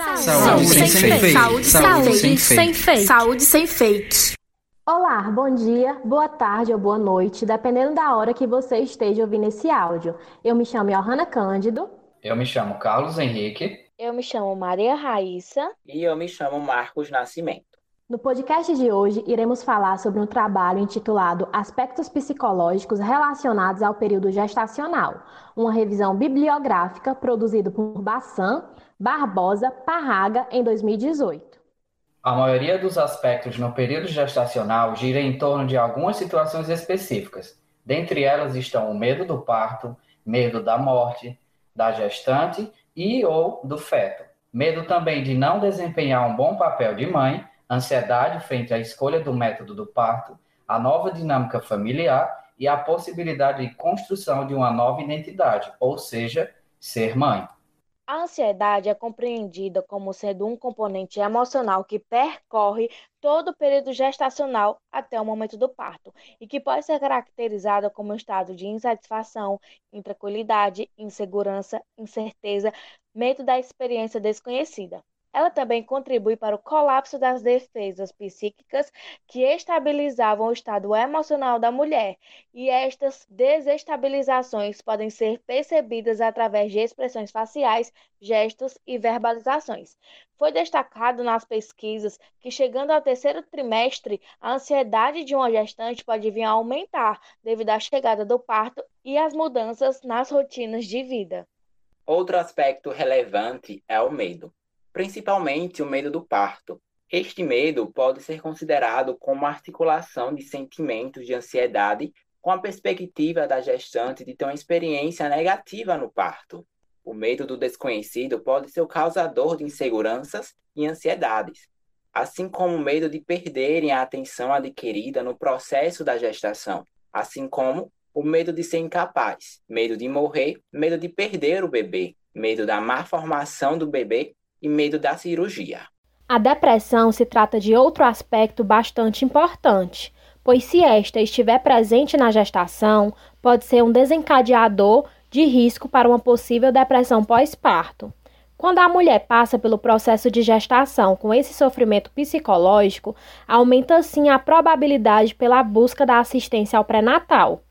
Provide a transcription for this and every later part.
Saúde, Saúde sem, sem fake. Saúde, Saúde sem, sem fake. Saúde sem fake. Olá, bom dia, boa tarde ou boa noite, dependendo da hora que você esteja ouvindo esse áudio. Eu me chamo Johanna Cândido. Eu me chamo Carlos Henrique. Eu me chamo Maria Raíssa. E eu me chamo Marcos Nascimento. No podcast de hoje, iremos falar sobre um trabalho intitulado Aspectos Psicológicos Relacionados ao Período Gestacional, uma revisão bibliográfica produzido por Bassan, Barbosa, Parraga em 2018. A maioria dos aspectos no período gestacional gira em torno de algumas situações específicas. Dentre elas estão o medo do parto, medo da morte, da gestante e ou do feto. Medo também de não desempenhar um bom papel de mãe ansiedade frente à escolha do método do parto, a nova dinâmica familiar e a possibilidade de construção de uma nova identidade, ou seja, ser mãe. A ansiedade é compreendida como sendo um componente emocional que percorre todo o período gestacional até o momento do parto e que pode ser caracterizada como um estado de insatisfação, intranquilidade, insegurança, incerteza, medo da experiência desconhecida. Ela também contribui para o colapso das defesas psíquicas que estabilizavam o estado emocional da mulher, e estas desestabilizações podem ser percebidas através de expressões faciais, gestos e verbalizações. Foi destacado nas pesquisas que, chegando ao terceiro trimestre, a ansiedade de uma gestante pode vir a aumentar devido à chegada do parto e às mudanças nas rotinas de vida. Outro aspecto relevante é o medo principalmente o medo do parto. Este medo pode ser considerado como articulação de sentimentos de ansiedade com a perspectiva da gestante de ter uma experiência negativa no parto. O medo do desconhecido pode ser o causador de inseguranças e ansiedades, assim como o medo de perderem a atenção adquirida no processo da gestação, assim como o medo de ser incapaz, medo de morrer, medo de perder o bebê, medo da má formação do bebê e medo da cirurgia. A depressão se trata de outro aspecto bastante importante, pois se esta estiver presente na gestação, pode ser um desencadeador de risco para uma possível depressão pós-parto. Quando a mulher passa pelo processo de gestação com esse sofrimento psicológico, aumenta sim a probabilidade pela busca da assistência ao pré-natal.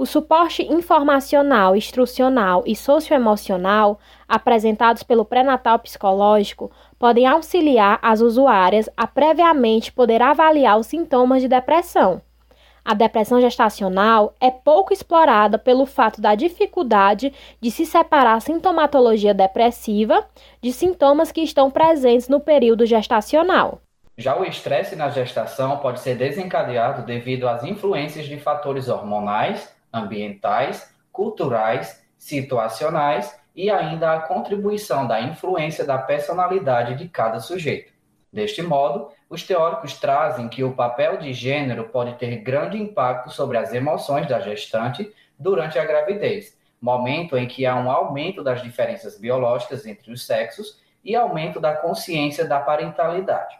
O suporte informacional, instrucional e socioemocional apresentados pelo pré-natal psicológico podem auxiliar as usuárias a previamente poder avaliar os sintomas de depressão. A depressão gestacional é pouco explorada pelo fato da dificuldade de se separar a sintomatologia depressiva de sintomas que estão presentes no período gestacional. Já o estresse na gestação pode ser desencadeado devido às influências de fatores hormonais, ambientais, culturais, situacionais e ainda a contribuição da influência da personalidade de cada sujeito. Deste modo, os teóricos trazem que o papel de gênero pode ter grande impacto sobre as emoções da gestante durante a gravidez, momento em que há um aumento das diferenças biológicas entre os sexos e aumento da consciência da parentalidade.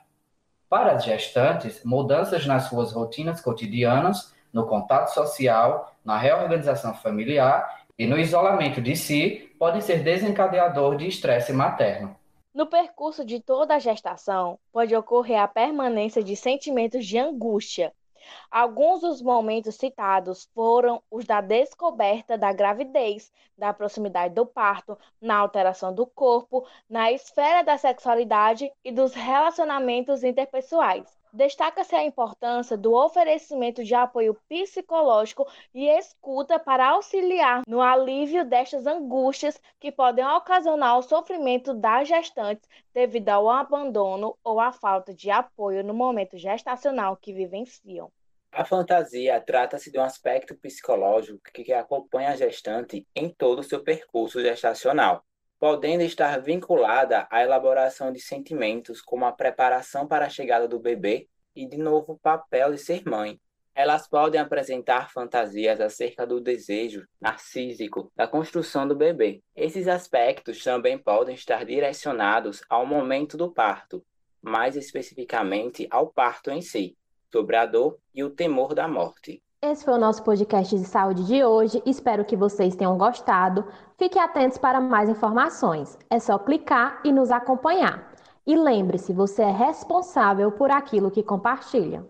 Para as gestantes, mudanças nas suas rotinas cotidianas no contato social, na reorganização familiar e no isolamento de si, podem ser desencadeador de estresse materno. No percurso de toda a gestação, pode ocorrer a permanência de sentimentos de angústia. Alguns dos momentos citados foram os da descoberta da gravidez, da proximidade do parto, na alteração do corpo, na esfera da sexualidade e dos relacionamentos interpessoais. Destaca-se a importância do oferecimento de apoio psicológico e escuta para auxiliar no alívio destas angústias que podem ocasionar o sofrimento das gestantes devido ao abandono ou à falta de apoio no momento gestacional que vivenciam. A fantasia trata-se de um aspecto psicológico que acompanha a gestante em todo o seu percurso gestacional podendo estar vinculada à elaboração de sentimentos, como a preparação para a chegada do bebê e, de novo, o papel de ser mãe. Elas podem apresentar fantasias acerca do desejo narcísico da construção do bebê. Esses aspectos também podem estar direcionados ao momento do parto, mais especificamente ao parto em si, sobre a dor e o temor da morte. Esse foi o nosso podcast de saúde de hoje. Espero que vocês tenham gostado. Fiquem atentos para mais informações. É só clicar e nos acompanhar. E lembre-se, você é responsável por aquilo que compartilha.